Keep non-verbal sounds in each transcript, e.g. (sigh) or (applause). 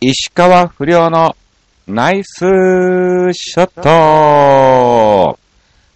石川不良のナイスショット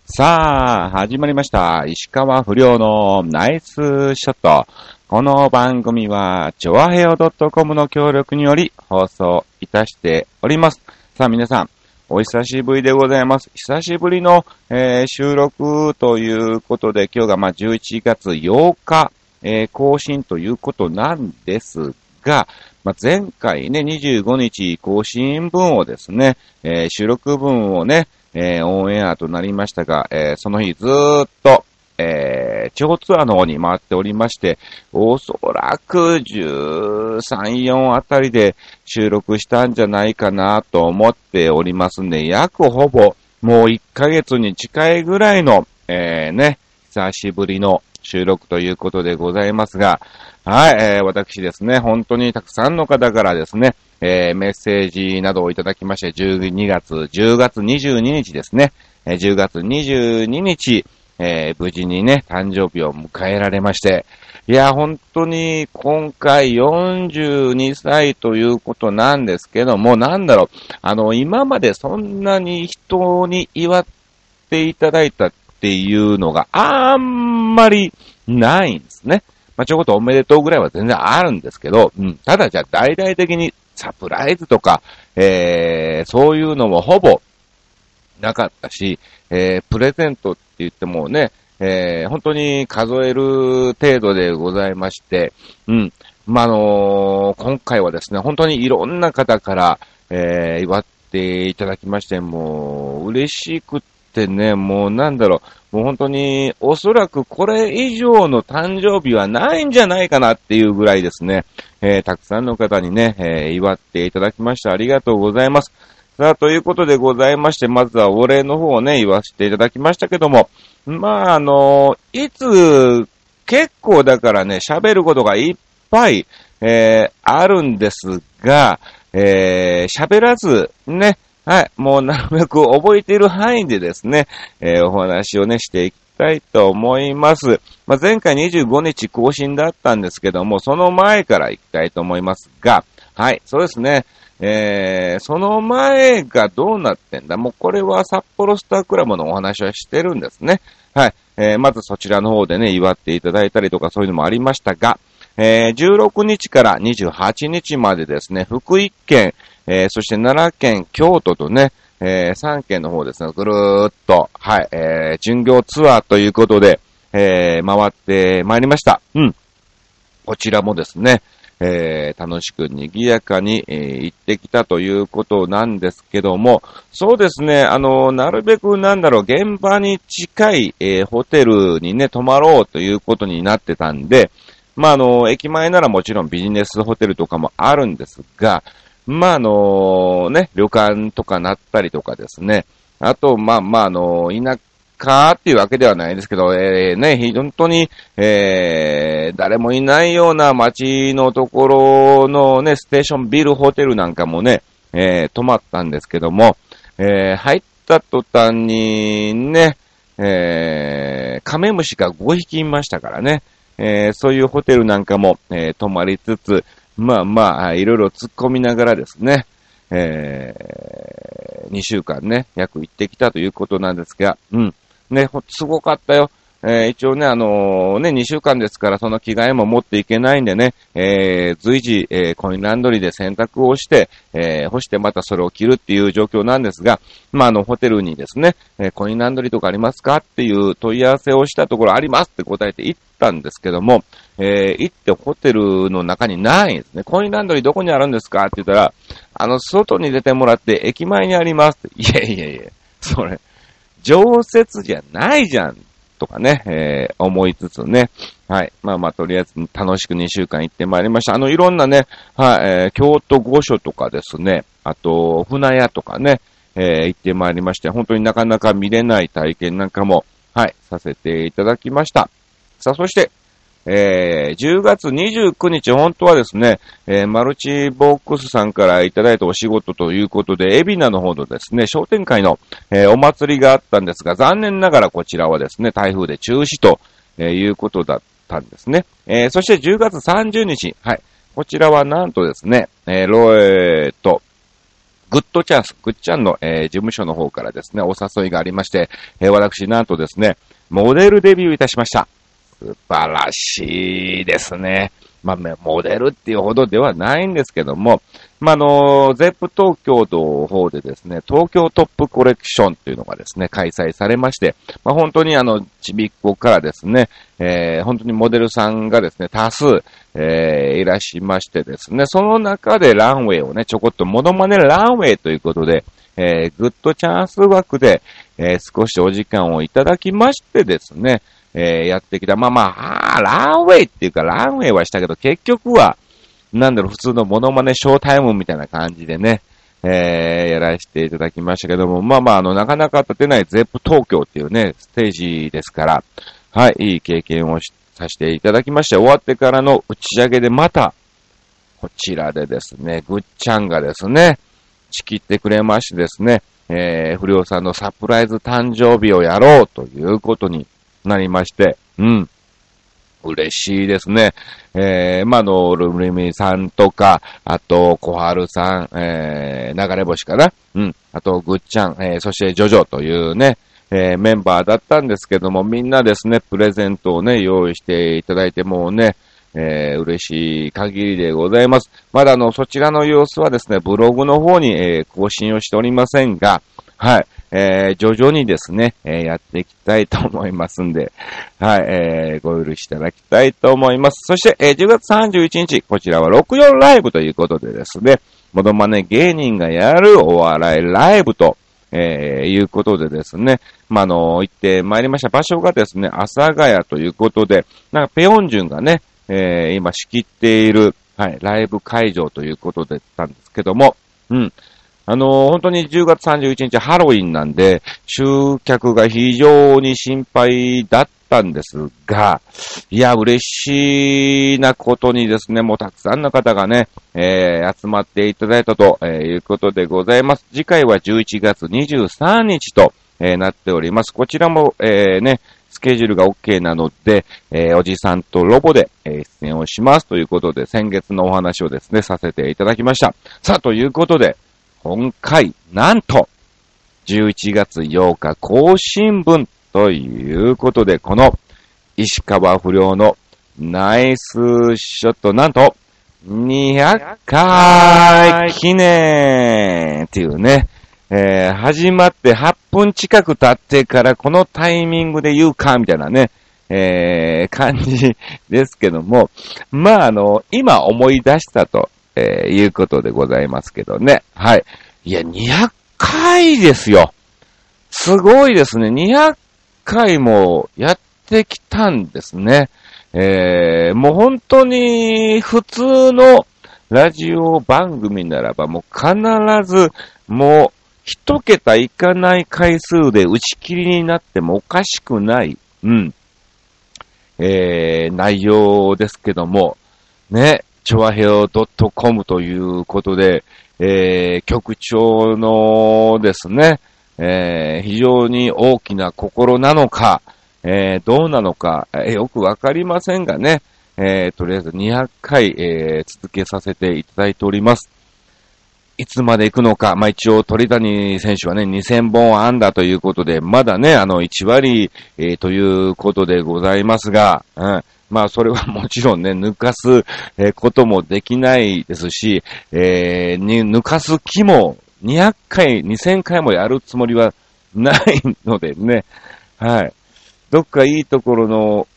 さあ、始まりました。石川不良のナイスショット。この番組は、チョアヘオ .com の協力により放送いたしております。さあ、皆さん、お久しぶりでございます。久しぶりの、えー収録ということで、今日がまあ11月8日、えー更新ということなんですが、まあ、前回ね、25日更新分をですね、えー収録分をね、えーオンエアとなりましたが、えーその日ずーっと、えー地方ツアーの方に回っておりまして、おそらく13、4あたりで収録したんじゃないかなと思っておりますんで、約ほぼもう1ヶ月に近いぐらいの、えーね、久しぶりの収録ということでございますが、はい、えー私ですね、本当にたくさんの方からですね、えーメッセージなどをいただきまして、12月、10月22日ですね、えー10月22日、えー無事にね、誕生日を迎えられまして、いや、本当に今回42歳ということなんですけども、なんだろう、あの、今までそんなに人に祝っていただいたっていうのがあんまりないんですね。まあ、ちょこっとおめでとうぐらいは全然あるんですけど、うん、ただじゃあ大々的にサプライズとか、えー、そういうのもほぼなかったし、えー、プレゼントって言ってもね、えー、本当に数える程度でございまして、うん。まあ、のー今回はですね、本当にいろんな方から、えー、祝っていただきまして、もう、嬉しくっってね、もうなんだろう、もう本当に、おそらくこれ以上の誕生日はないんじゃないかなっていうぐらいですね、えー、たくさんの方にね、えー、祝っていただきましてありがとうございます。さあ、ということでございまして、まずはお礼の方をね、言わせていただきましたけども、まあ、あのいつ、結構だからね、喋ることがいっぱい、えー、あるんですが、えー、喋らず、ね、はい、もうなるべく覚えている範囲でですね、えーお話をね、していきたいと思います。まあ、前回25日更新だったんですけども、その前から行きたいと思いますが、はい、そうですね。えー、その前がどうなってんだ？もうこれは札幌スタークラブのお話はしてるんですね。はい。えー、まずそちらの方でね、祝っていただいたりとかそういうのもありましたが、えー、16日から28日までですね、福井県、えー、そして奈良県、京都とね、えー、3県の方ですね、ぐるーっと、はい、えー、巡業ツアーということで、えー、回ってまいりました。うん。こちらもですね、えー楽しく賑やかに、えー行ってきたということなんですけども、そうですね、あの、なるべくなんだろう、現場に近い、えーホテルにね、泊まろうということになってたんで、まあ、あの、駅前ならもちろんビジネスホテルとかもあるんですが、まあ、あの、ね、旅館とかなったりとかですね、あと、まあまあ、あの、田舎っていうわけではないですけど、えー、ね、本当に、えー、誰もいないような街のところのね、ステーションビルホテルなんかもね、えー、泊まったんですけども、えー、入った途端にね、えー、カメムシが5匹いましたからね、えー、そういうホテルなんかも、えー、泊まりつつ、まあまあ、いろいろ突っ込みながらですね、えー、2週間ね、約行ってきたということなんですが、うん。ね、すごかったよ。えー一応ね、あのーね、2週間ですから、その着替えも持っていけないんでね、えー随時、えコインランドリーで洗濯をして、え干してまたそれを着るっていう状況なんですが、まあ、あの、ホテルにですね、えコインランドリーとかありますかっていう問い合わせをしたところ、ありますって答えて行ったんですけども、え行ってホテルの中にないんですね。コインランドリーどこにあるんですかって言ったら、あの、外に出てもらって駅前にありますって。いやいやいや、それ、常設じゃないじゃん、とかね、えー思いつつね。はい。まあまあ、とりあえず楽しく2週間行ってまいりました。あの、いろんなね、はい、えー京都御所とかですね、あと、船屋とかね、えー行ってまいりまして、本当になかなか見れない体験なんかも、はい、させていただきました。さあ、そして、えー、10月29日、本当はですね、えーマルチボックスさんからいただいたお仕事ということで、エビナの方のですね、商店会の、えーお祭りがあったんですが、残念ながらこちらはですね、台風で中止と、えーいうことだったんですね。えーそして10月30日、はい、こちらはなんとですね、えー、ロエーと、グッドチャンス、グッチャンの、えー、事務所の方からですね、お誘いがありまして、えー、私なんとですね、モデルデビューいたしました。素晴らしいですね。まあ、モデルっていうほどではないんですけども、まあ、の、ゼップ東京の方でですね、東京トップコレクションというのがですね、開催されまして、まあ、本当にあの、ちびっこからですね、えー、本当にモデルさんがですね、多数、えー、いらっしゃいましてですね、その中でランウェイをね、ちょこっとモノマネランウェイということで、えー、グッドチャンス枠で、えー、少しお時間をいただきましてですね、えー、やってきた。まあまあ、あランウェイっていうか、ランウェイはしたけど、結局は、なんだろう、普通のモノマネショータイムみたいな感じでね、えー、やらせていただきましたけども、まあまあ、あの、なかなか立てないゼップ東京っていうね、ステージですから、はい、いい経験をさせていただきまして、終わってからの打ち上げでまた、こちらでですね、ぐっちゃんがですね、仕切ってくれましてですね、えー、不良さんのサプライズ誕生日をやろうということになりまして、うん。嬉しいですね。えー、まあ、の、ルミミさんとか、あと、小春さん、えー、流れ星かなうん。あと、ぐっちゃん、えー、そしてジョジョというね、えー、メンバーだったんですけども、みんなですね、プレゼントをね、用意していただいて、もうね、えー、嬉しい限りでございます。まだあの、そちらの様子はですね、ブログの方に、えー、更新をしておりませんが、はい。えー、徐々にですね、えー、やっていきたいと思いますんで、(laughs) はい、えー、ご許しいただきたいと思います。そして、えー、10月31日、こちらは64ライブということでですね、モノマネ芸人がやるお笑いライブと、えー、いうことでですね、まあ、の、行ってまいりました場所がですね、阿佐ヶ谷ということで、なんかペヨンジュンがね、えー、今仕切っている、はい、ライブ会場ということでったんですけども、うん。あのー、本当に10月31日ハロウィンなんで、集客が非常に心配だったんですが、いや、嬉しいなことにですね、もうたくさんの方がね、えー、集まっていただいたと、えー、いうことでございます。次回は11月23日と、えー、なっております。こちらも、えー、ね、スケジュールが OK なので、えー、おじさんとロボで、えー、出演をしますということで、先月のお話をですね、させていただきました。さあ、ということで、今回、なんと、11月8日更新分ということで、この石川不良のナイスショット、なんと、200回記念っていうね、えー、始まって8分近く経ってからこのタイミングで言うか、みたいなね、えー、感じですけども、まあ、あの、今思い出したとえー、いうことでございますけどね。はい。いや、200回ですよ。すごいですね。200回もやってきたんですね。えー、もう本当に普通のラジオ番組ならばもう必ずもう一桁いかない回数で打ち切りになってもおかしくない、うん、えー、内容ですけども、ね、チョアヘオ .com ということで、えー、局長のですね、えー、非常に大きな心なのか、えー、どうなのか、えー、よくわかりませんがね、えー、とりあえず200回、えー、続けさせていただいております。いつまで行くのか、まあ、一応鳥谷選手はね、2000本安打ということで、まだね、あの、1割、えー、ということでございますが、うん、まあ、それはもちろんね、(laughs) 抜かす、こともできないですし、えー、に、抜かす気も200回、2000回もやるつもりはないのでね、はい。どっかいいところの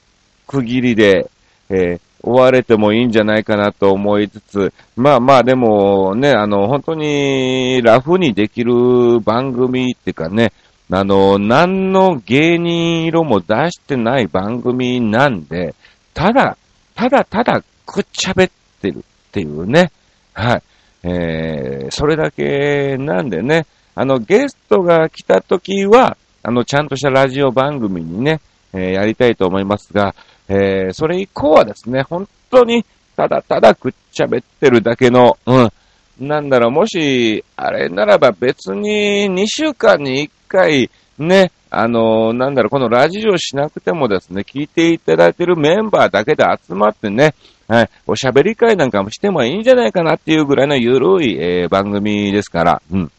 区切りで、えー、終われてもいいんじゃないかなと思いつつ、まあまあでもね、あの、本当にラフにできる番組っていうかね、あの、何の芸人色も出してない番組なんで、ただ、ただただくっちゃべってるっていうね。はい。えー、それだけなんでね、あの、ゲストが来た時は、あの、ちゃんとしたラジオ番組にね、えー、やりたいと思いますが、えー、それ以降はですね、本当に、ただただくっちゃべってるだけの、うん。なんだろう、もし、あれならば別に2週間に1回、ね、あの、なんだろう、このラジオしなくてもですね、聞いていただいてるメンバーだけで集まってね、はい、おしゃべり会なんかもしてもいいんじゃないかなっていうぐらいのゆるい、えー、番組ですから、うん。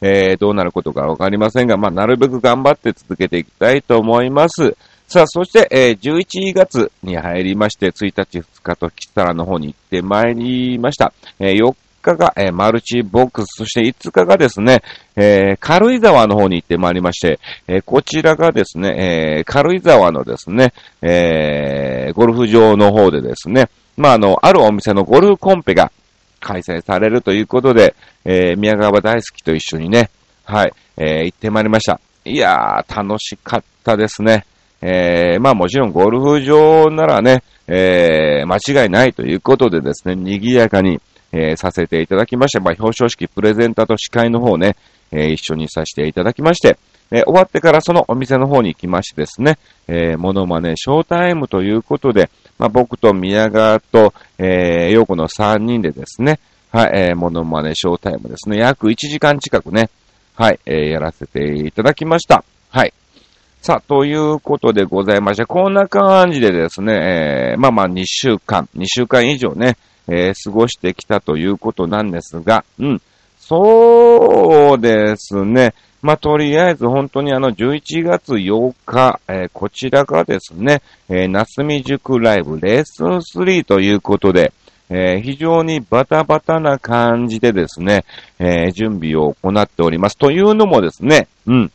えー、どうなることかわかりませんが、まあ、なるべく頑張って続けていきたいと思います。さあ、そして、えー、11月に入りまして、1日、2日とキサラの方に行ってまいりました。えー、4日が、えー、マルチボックス、そして5日がですね、えー、軽井沢の方に行ってまいりまして、えー、こちらがですね、えー、軽井沢のですね、えー、ゴルフ場の方でですね、まあ、あの、あるお店のゴルフコンペが開催されるということで、えー、宮川大好きと一緒にね、はい、えー、行ってまいりました。いやー、楽しかったですね。えー、まあもちろんゴルフ場ならね、えー、間違いないということでですね、賑やかに、えー、させていただきまして、まあ表彰式、プレゼンターと司会の方ね、えー、一緒にさせていただきまして、えー、終わってからそのお店の方に行きましてですね、えー、モノマネショータイムということで、まあ、僕と宮川と、えー、陽子の3人でですね、はい、えー、モノマネショータイムですね、約1時間近くね、はい、えー、やらせていただきました。はい。さあ、ということでございまして、こんな感じでですね、えー、まあまあ2週間、2週間以上ね、えー、過ごしてきたということなんですが、うん。そうですね。まあ、とりあえず本当にあの11月8日、えー、こちらがですね、えー、夏見塾ライブレッスン3ということで、えー、非常にバタバタな感じでですね、え、準備を行っております。というのもですね、うん。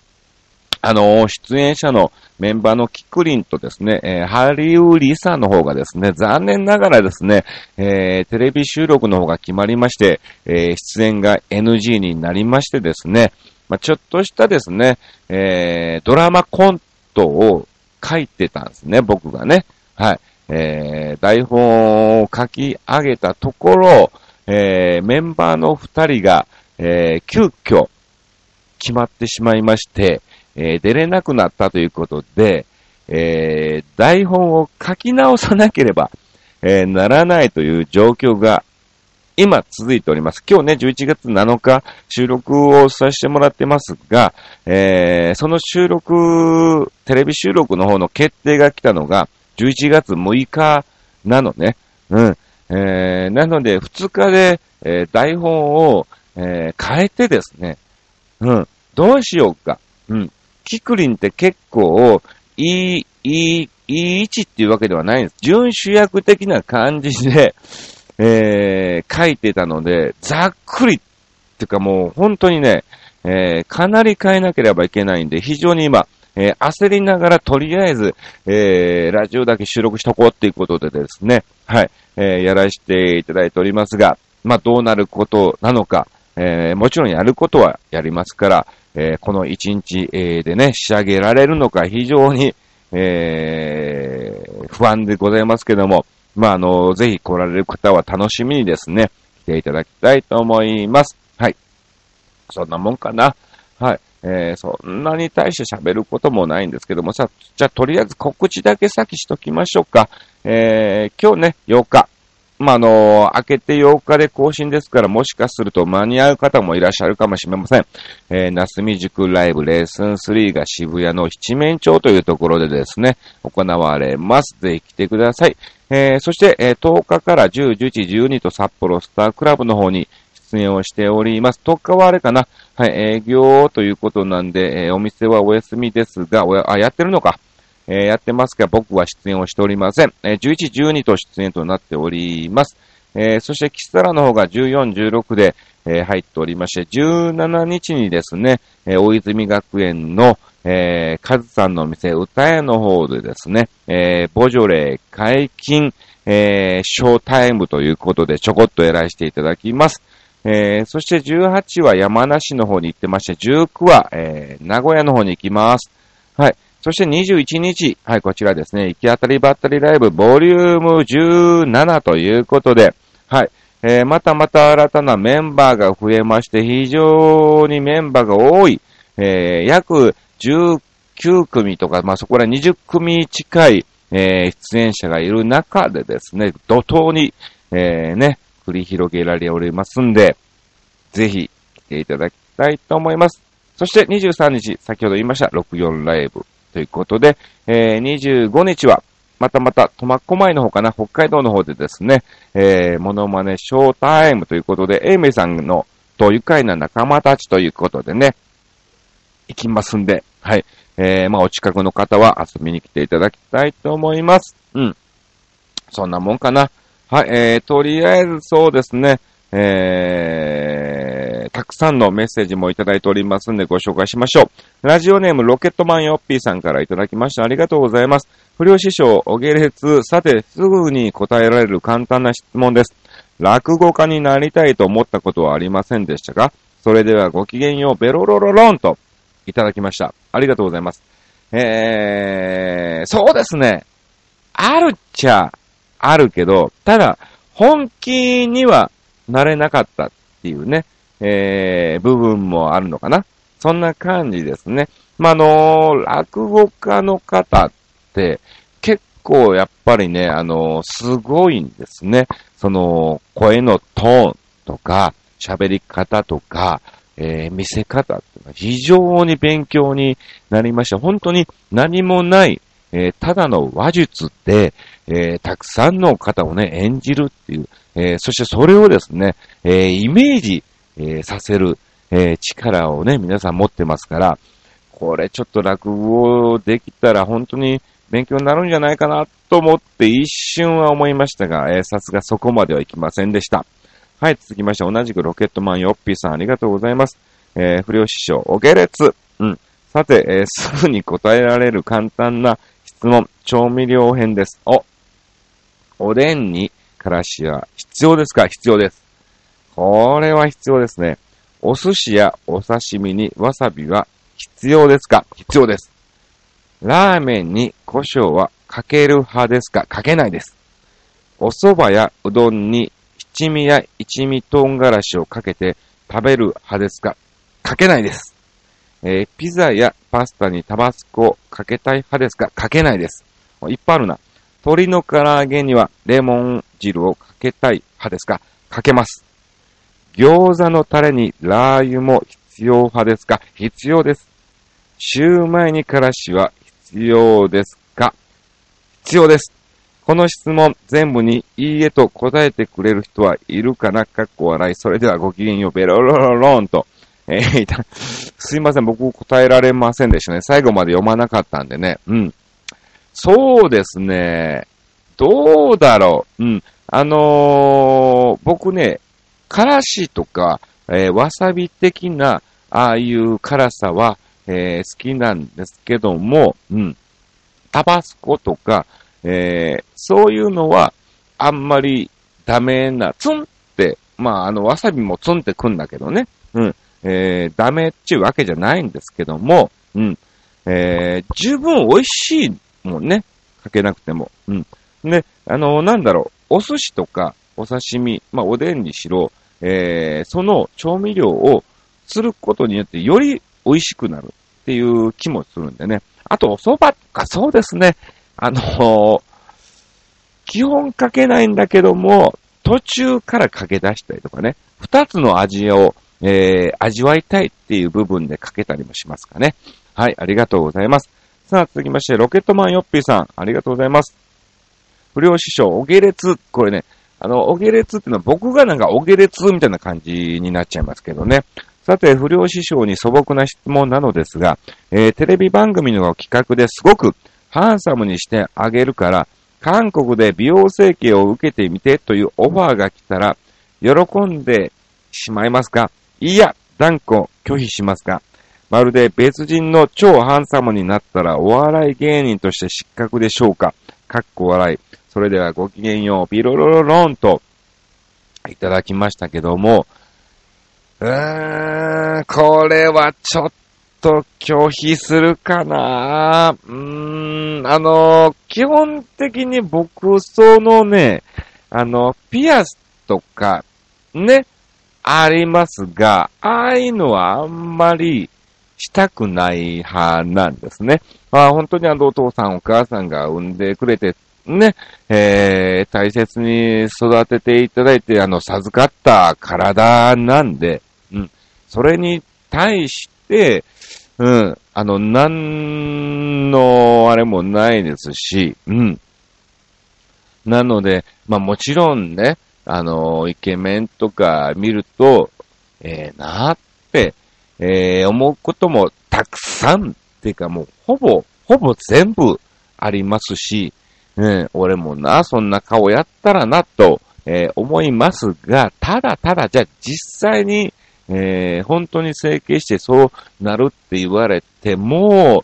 あの、出演者のメンバーのキクリンとですね、えー、ハリウリサの方がですね、残念ながらですね、えー、テレビ収録の方が決まりまして、えー、出演が NG になりましてですね、まあ、ちょっとしたですね、えー、ドラマコントを書いてたんですね、僕がね。はい。えー、台本を書き上げたところ、えー、メンバーの二人が、えー、急遽決まってしまいまして、えー、出れなくなったということで、えー、台本を書き直さなければ、えー、ならないという状況が今続いております。今日ね、11月7日収録をさせてもらってますが、えー、その収録、テレビ収録の方の決定が来たのが、11月6日なのね。うん。えー、なので、2日で、えー、台本を、え、変えてですね。うん。どうしようか。うん。キクリンって結構、いい、いい、いい位置っていうわけではないんです。準主役的な感じで、(laughs) えー、書いてたので、ざっくりっていうかもう本当にね、えー、かなり変えなければいけないんで、非常に今、えー、焦りながらとりあえず、えー、ラジオだけ収録しとこうっていうことでですね、はい、えー、やらせていただいておりますが、まあ、どうなることなのか、えー、もちろんやることはやりますから、えー、この1日、えー、でね、仕上げられるのか非常に、えー、不安でございますけども、まあ、あの、ぜひ来られる方は楽しみにですね、来ていただきたいと思います。はい。そんなもんかな。はい。えー、そんなに対して喋ることもないんですけどもさ、じゃあとりあえず告知だけ先しときましょうか。えー、今日ね、8日。まあ、あの、明けて8日で更新ですから、もしかすると間に合う方もいらっしゃるかもしれません。えー、なすみ塾ライブレッスン3が渋谷の七面町というところでですね、行われます。ぜひ来てください。えー、そして、えー、10日から10、11、12と札幌スタークラブの方に出演をしております。10日はあれかな？はい、営業ということなんで、え、お店はお休みですが、おや、あ、やってるのか？え、やってますが、僕は出演をしておりません。え、11、12と出演となっております。え、そして、キスタラの方が14、16で、え、入っておりまして、17日にですね、え、大泉学園の、えー、カズさんの店、歌屋の方でですね、えー、ボジョレー解禁、えー、ショータイムということでちょこっとやらせていただきます。えー、そして18は山梨の方に行ってまして、19は、えー、名古屋の方に行きます。はい。そして21日、はい、こちらですね、行き当たりばったりライブボリューム17ということで、はい。えー、またまた新たなメンバーが増えまして、非常にメンバーが多い、えー、約19組とか、まあ、そこら20組近い、えー、出演者がいる中でですね、怒涛に、えー、ね、繰り広げられておりますんで、ぜひ来ていただきたいと思います。そして23日、先ほど言いました64ライブということで、えー、25日は、またまた、苫小牧の方かな、北海道の方でですね、えー、モノマネショータイムということで、エイメイさんのと愉快な仲間たちということでね、行きますんで、はい。えー、まあ、お近くの方は遊びに来ていただきたいと思います。うん。そんなもんかな。はい、えー、とりあえずそうですね、ええー、たくさんのメッセージもいただいておりますんでご紹介しましょう。ラジオネームロケットマンヨッピーさんからいただきました。ありがとうございます。不良師匠、お下列、さて、すぐに答えられる簡単な質問です。落語家になりたいと思ったことはありませんでしたか？それではごきげんよう、ベロロロロンといただきました。ありがとうございます。えー、そうですね。あるっちゃ、あるけど、ただ、本気にはなれなかったっていうね、えー、部分もあるのかな？そんな感じですね。まあ、あのー、落語家の方って、結構やっぱりね、あのー、すごいんですね。その、声のトーンとか、喋り方とか、えー、見せ方っていうのは非常に勉強になりました。本当に何もない、えー、ただの話術で、え、たくさんの方をね、演じるっていう、え、そしてそれをですね、え、イメージ、えさせる、え力をね、皆さん持ってますから、これちょっと落語できたら本当に勉強になるんじゃないかなと思って一瞬は思いましたが、えさすがそこまではいきませんでした。はい、続きまして同じくロケットマンヨッピーさんありがとうございます。えー、不良師匠、お下列。うん。さて、えー、すぐに答えられる簡単な質問、調味料編です。お、おでんにからしは必要ですか？必要です。これは必要ですね。お寿司やお刺身にわさびは必要ですか？必要です。ラーメンに胡椒はかける派ですか？かけないです。お蕎麦やうどんに七味や一味唐辛子をかけて食べる派ですか？かけないです。えー、ピザやパスタにタバスコをかけたい派ですか？かけないです。いっぱいあるな。鶏の唐揚げにはレモン汁をかけたい派ですか？かけます。餃子のタレにラー油も必要派ですか？必要です。シューマイにからしは必要ですか？必要です。この質問全部にいいえと答えてくれる人はいるかな？かっこ笑い。それではごきげんよう、ベロロロローンと。えー、いた、すいません、僕答えられませんでしたね。最後まで読まなかったんでね。うん。そうですね。どうだろう。うん。あのー、僕ね、からしとか、えー、わさび的な、ああいう辛さは、えー、好きなんですけども、うん。タバスコとか、えー、そういうのは、あんまりダメな、ツンって、まあ、あの、わさびもツンってくんだけどね。うん。えー、ダメっちゅうわけじゃないんですけども、うん。えー、十分美味しいもんね。かけなくても。うん。で、あの、なんだろう、お寿司とか、お刺身、まあ、おでんにしろ、えー、その調味料をすることによってより美味しくなるっていう気もするんでね。あと、お蕎麦とかそうですね。あのー、基本かけないんだけども、途中からかけ出したりとかね。二つの味を、えー、味わいたいっていう部分でかけたりもしますかね。はい、ありがとうございます。さあ、続きまして、ロケットマンヨッピーさん、ありがとうございます。不良師匠、お下列、これね、あの、お下列っていうのは僕がなんかお下列みたいな感じになっちゃいますけどね。さて、不良師匠に素朴な質問なのですが、えー、テレビ番組の企画ですごくハンサムにしてあげるから、韓国で美容整形を受けてみてというオファーが来たら、喜んでしまいますか？いや、断固拒否しますか？まるで別人の超ハンサムになったらお笑い芸人として失格でしょうか？かっこ笑い。それではごきげんよう、ビロロロロンといただきましたけども、うーん、これはちょっと拒否するかなうーん、あの、基本的に僕、そのね、あの、ピアスとか、ね、ありますが、ああいうのはあんまりしたくない派なんですね。まあ本当にあのお父さんお母さんが産んでくれて、ね、えー、大切に育てていただいて、あの、授かった体なんで、うん。それに対して、うん、あの、なんの、あれもないですし、うん。なので、まあもちろんね、あの、イケメンとか見ると、ええー、なって、えー、思うこともたくさん、っていうかもうほぼ、ほぼ全部ありますし、ね、俺もな、そんな顔やったらな、と、えー、思いますが、ただただ、じゃあ実際に、えー、本当に整形してそうなるって言われても、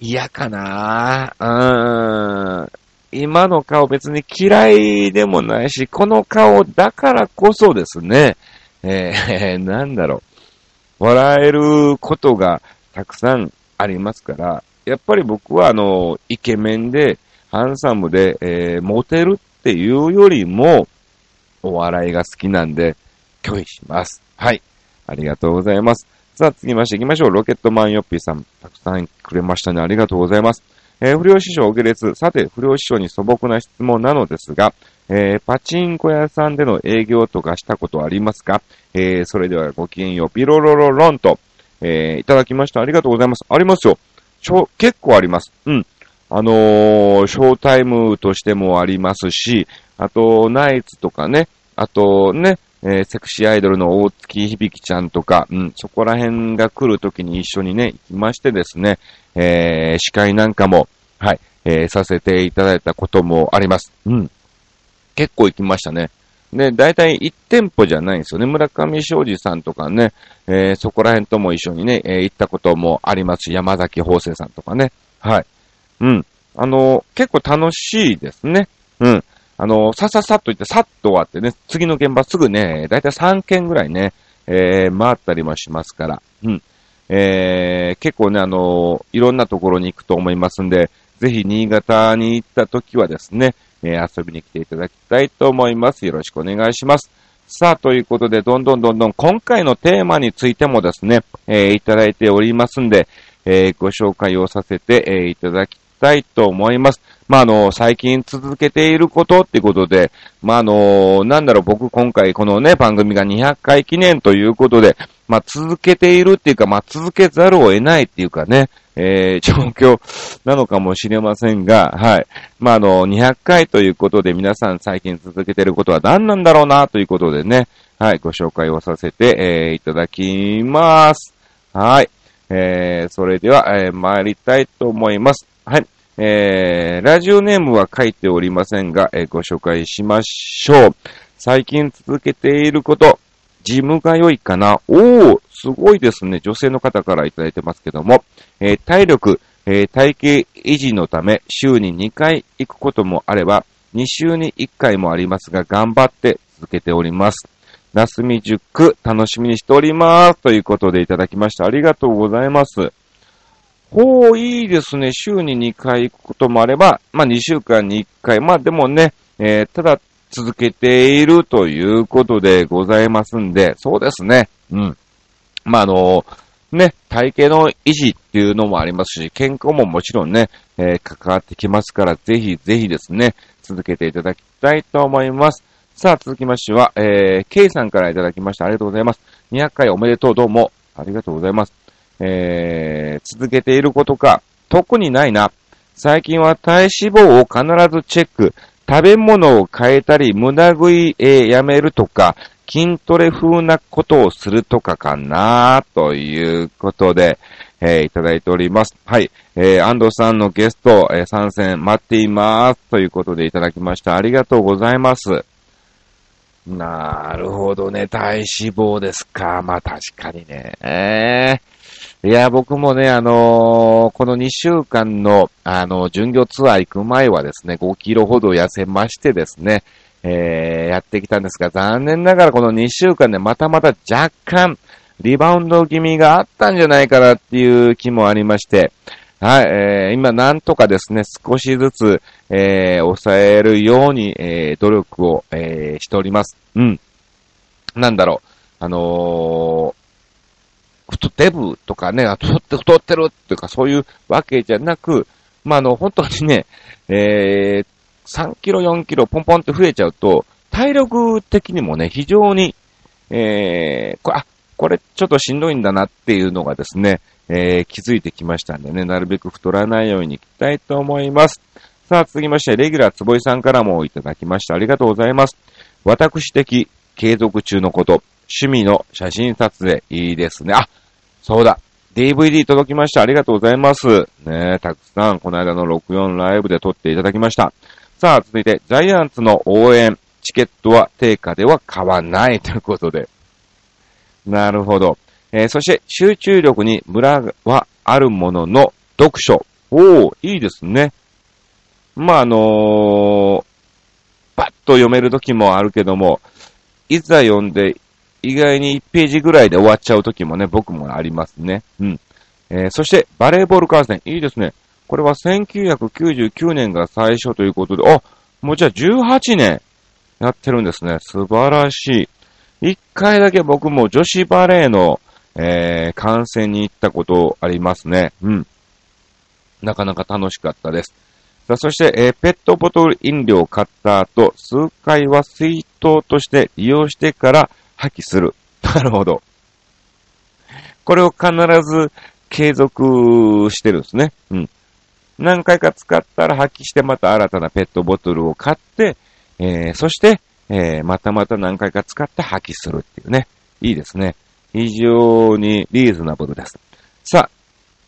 嫌かなうん。今の顔別に嫌いでもないし、この顔だからこそですね、えー、なんだろう。笑えることがたくさんありますから、やっぱり僕はあの、イケメンで、ハンサムで、えー、モテるっていうよりも、お笑いが好きなんで、拒否します。はい。ありがとうございます。さあ、次まして行きましょう。ロケットマンヨッピーさん。たくさんくれましたね。ありがとうございます。えー、不良師匠、下列。さて、不良師匠に素朴な質問なのですが、えー、パチンコ屋さんでの営業とかしたことありますか？えー、それではごきげんよう。ピロロロロンと、えー、いただきました。ありがとうございます。ありますよ。ちょ、結構あります。うん。あのー、ショータイムとしてもありますし、あと、ナイツとかね、あとね、えー、セクシーアイドルの大月響ちゃんとか、うん、そこら辺が来るときに一緒にね、行きましてですね、えー、司会なんかも、はい、えー、させていただいたこともあります。うん。結構行きましたね。で、大体1店舗じゃないんですよね。村上昌司さんとかね、えー、そこら辺とも一緒にね、えー、行ったこともありますし、山崎法生さんとかね。はい。うん。あの、結構楽しいですね。うん。あの、さささっと行って、さっと終わってね、次の現場すぐね、だいたい3件ぐらいね、え、回ったりもしますから。うん。え、結構ね、あの、いろんなところに行くと思いますんで、ぜひ新潟に行った時はですね、えー、遊びに来ていただきたいと思います。よろしくお願いします。さあ、ということで、どんどんどんどん今回のテーマについてもですね、えー、いただいておりますんで、えー、ご紹介をさせて、えー、いただきたいと思います。まあ、あの、最近続けていることっていうことで、まあ、あの、なんだろう、僕今回このね、番組が200回記念ということで、まあ、続けているっていうか、まあ、続けざるを得ないっていうかね、えー、(laughs) 状況なのかもしれませんが、はい。まあ、あの、200回ということで皆さん最近続けてることは何なんだろうなということでね、はい、ご紹介をさせて、えー、いただきます。はい。えー、それでは、えー、参りたいと思います。はい。えー、ラジオネームは書いておりませんが、えー、ご紹介しましょう。最近続けていること、ジムが良いかな？おー、すごいですね。女性の方からいただいてますけども、えー、体力、えー、体型維持のため、週に2回行くこともあれば、2週に1回もありますが、頑張って続けております。なすみ塾、楽しみにしております。ということでいただきました。ありがとうございます。ほう、いいですね。週に2回行くこともあれば、まあ2週間に1回。まあでもね、えー、ただ続けているということでございますんで、そうですね。うん。まああのね、体型の維持っていうのもありますし、健康ももちろんね、えー、関わってきますから、ぜひぜひですね、続けていただきたいと思います。さあ、続きましては、えー、K さんからいただきました。ありがとうございます。200回おめでとう、どうも。ありがとうございます。えー、続けていることか、特にないな。最近は体脂肪を必ずチェック。食べ物を変えたり、無駄食い、え、やめるとか、筋トレ風なことをするとかかなということで、えー、いただいております。はい。えー、安藤さんのゲスト、えー、参戦待っています。ということでいただきました。ありがとうございます。なるほどね。体脂肪ですか。まあ確かにね。えーいや、僕もね、あのー、この2週間の、あの、巡業ツアー行く前はですね、5キロほど痩せましてですね、えー、やってきたんですが、残念ながらこの2週間でまたまた若干、リバウンド気味があったんじゃないかなっていう気もありまして、はい、えー、今なんとかですね、少しずつ、えー、抑えるように、えー、努力を、えー、しております。うん。なんだろう。あの太デブとかね、太って太ってるっていうかそういうわけじゃなく、まあ、あの、本当にね、えー、3キロ、4キロポンポンって増えちゃうと、体力的にもね、非常に、えー、これ、あ、これちょっとしんどいんだなっていうのがですね、えー、気づいてきましたんでね、なるべく太らないように行きたいと思います。さあ、続きまして、レギュラー坪井さんからもいただきました。ありがとうございます。私的継続中のこと、趣味の写真撮影、いいですね。あ、そうだ。DVD 届きました。ありがとうございます。ねたくさん、この間の64ライブで撮っていただきました。さあ、続いて、ジャイアンツの応援、チケットは定価では買わない (laughs) ということで。なるほど。えー、そして、集中力にムラはあるものの、読書。おおいいですね。まあ、あのー、パッと読める時もあるけども、いざ読んで、意外に1ページぐらいで終わっちゃう時もね、僕もありますね。うん。えー、そして、バレーボール観戦。いいですね。これは1999年が最初ということで、あ、もうじゃあ18年やってるんですね。素晴らしい。一回だけ僕も女子バレーの、えー、観戦に行ったことありますね。うん。なかなか楽しかったです。さあ、そして、えー、ペットボトル飲料を買った後、数回は水筒として利用してから破棄する。(laughs) なるほど。これを必ず継続してるんですね。うん。何回か使ったら破棄してまた新たなペットボトルを買って、えー、そして、えー、またまた何回か使って破棄するっていうね。いいですね。非常にリーズナブルです。さあ、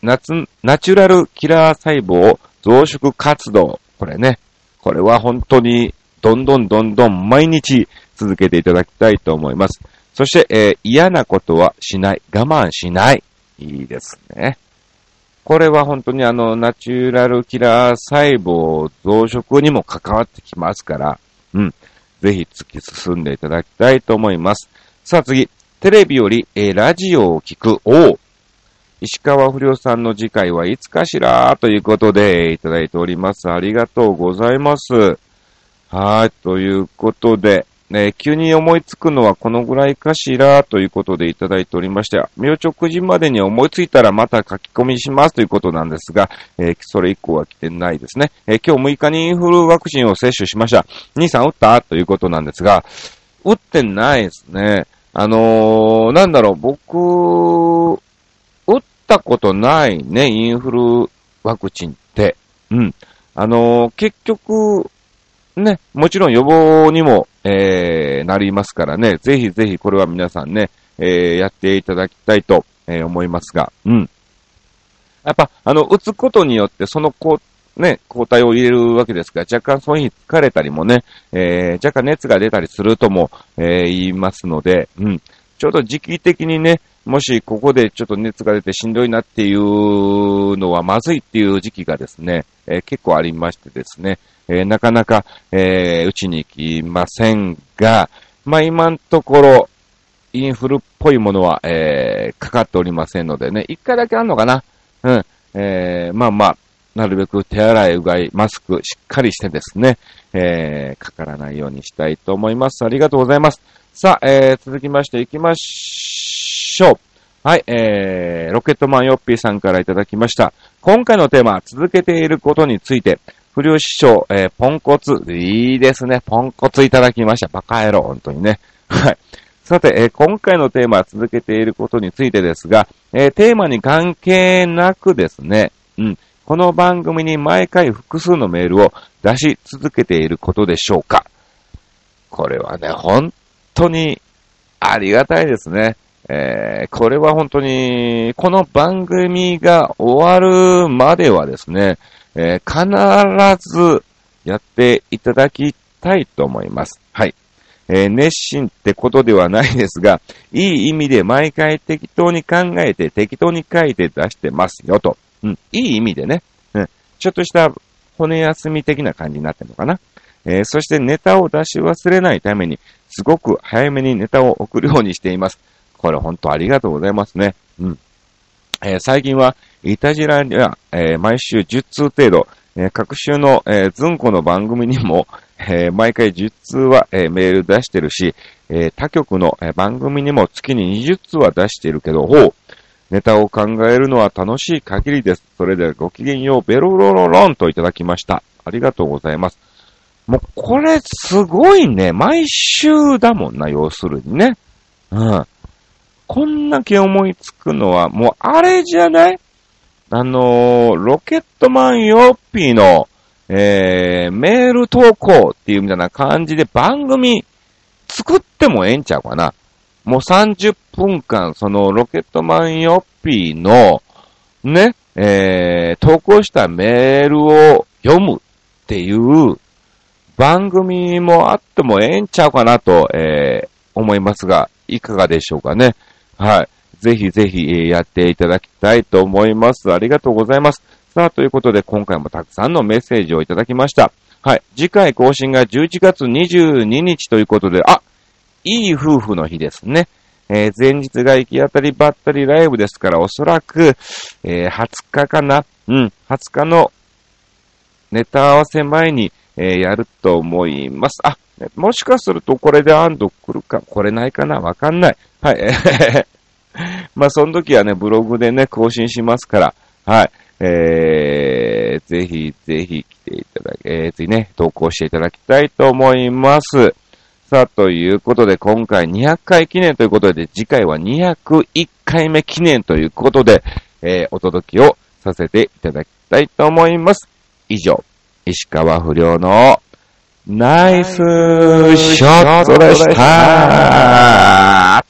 夏、ナチュラルキラー細胞増殖活動。これね。これは本当にどんどんどんどん毎日続けていただきたいと思います。そして、えー、嫌なことはしない。我慢しない。いいですね。これは本当にあの、ナチュラルキラー細胞増殖にも関わってきますから、うん。ぜひ突き進んでいただきたいと思います。さあ次、テレビより、えー、ラジオを聞く、お石川不良さんの次回はいつかしら？ということでいただいております。ありがとうございます。はい、ということで、ね、急に思いつくのはこのぐらいかしらということでいただいておりまして、明直時までに思いついたらまた書き込みしますということなんですが、えー、それ以降は来てないですね。えー、今日6日にインフルワクチンを接種しました。兄さん打った？ということなんですが、打ってないですね。あのー、なんだろう、僕、打ったことないね、インフルワクチンって。うん。あのー、結局、ね、もちろん予防にも、えー、なりますからね、ぜひぜひこれは皆さんね、えー、やっていただきたいと、えー、思いますが、うん。やっぱ、あの、打つことによって、そのこう、ね、抗体を入れるわけですが、若干そういうに疲れたりもね、えー、若干熱が出たりするとも、えー、言いますので、うん。ちょうど時期的にね、もしここでちょっと熱が出てしんどいなっていうのはまずいっていう時期がですね、えー、結構ありましてですね、え、なかなか、えー、うちに行きませんが、まあ、今のところ、インフルっぽいものは、え、かかっておりませんのでね、一回だけあるのかなうん。え、まあまあ、なるべく手洗い、うがい、マスク、しっかりしてですね、えー、かからないようにしたいと思います。ありがとうございます。さあ、えー、続きまして行きましょう。はい、えー、ロケットマンヨッピーさんからいただきました。今回のテーマ、続けていることについて、不良師匠、えー、ポンコツ。いいですね。ポンコツいただきました。バカ野郎、本当にね。(laughs) はい。さて、えー、今回のテーマは続けていることについてですが、えー、テーマに関係なくですね、うん。この番組に毎回複数のメールを出し続けていることでしょうかこれはね、本当にありがたいですね。えー、これは本当に、この番組が終わるまではですね、えー、必ずやっていただきたいと思います。はい。えー、熱心ってことではないですが、いい意味で毎回適当に考えて適当に書いて出してますよと。うん。いい意味でね。うん。ちょっとした骨休み的な感じになってるのかな。えー、そしてネタを出し忘れないために、すごく早めにネタを送るようにしています。これ本当ありがとうございますね。うん。えー、最近は、いたじらには、えー、毎週10通程度、えー、各週の、えー、ズンコの番組にも、(laughs) えー、毎回10通は、えー、メール出してるし、えー、他局の、えー、番組にも月に20通は出してるけど、ほう、ネタを考えるのは楽しい限りです。それではごきげんよう、ベロロロロンといただきました。ありがとうございます。もう、これ、すごいね。毎週だもんな、要するにね。うん。こんだけ思いつくのは、もう、あれじゃない？あのー、ロケットマンヨッピーの、えー、メール投稿っていうみたいな感じで番組作ってもええんちゃうかな。もう30分間、そのロケットマンヨッピーの、ね、えー、投稿したメールを読むっていう番組もあってもええんちゃうかなと、えー、思いますが、いかがでしょうかね？はい。ぜひぜひ、えー、やっていただきたいと思います。ありがとうございます。さあ、ということで今回もたくさんのメッセージをいただきました。はい。次回更新が11月22日ということで、あ、いい夫婦の日ですね。えー、前日が行き当たりばったりライブですから、おそらく、えー、20日かなうん、20日のネタ合わせ前に、えー、やると思います。あ、もしかするとこれで安堵来るか、来れないかなわかんない。はい。(laughs) まあ、その時はね、ブログでね、更新しますから、はい。えー、ぜひぜひ来ていただき、えー、ぜひね、投稿していただきたいと思います。さあ、ということで、今回200回記念ということで、次回は201回目記念ということで、えー、お届けをさせていただきたいと思います。以上、石川不良のナイスショットでした。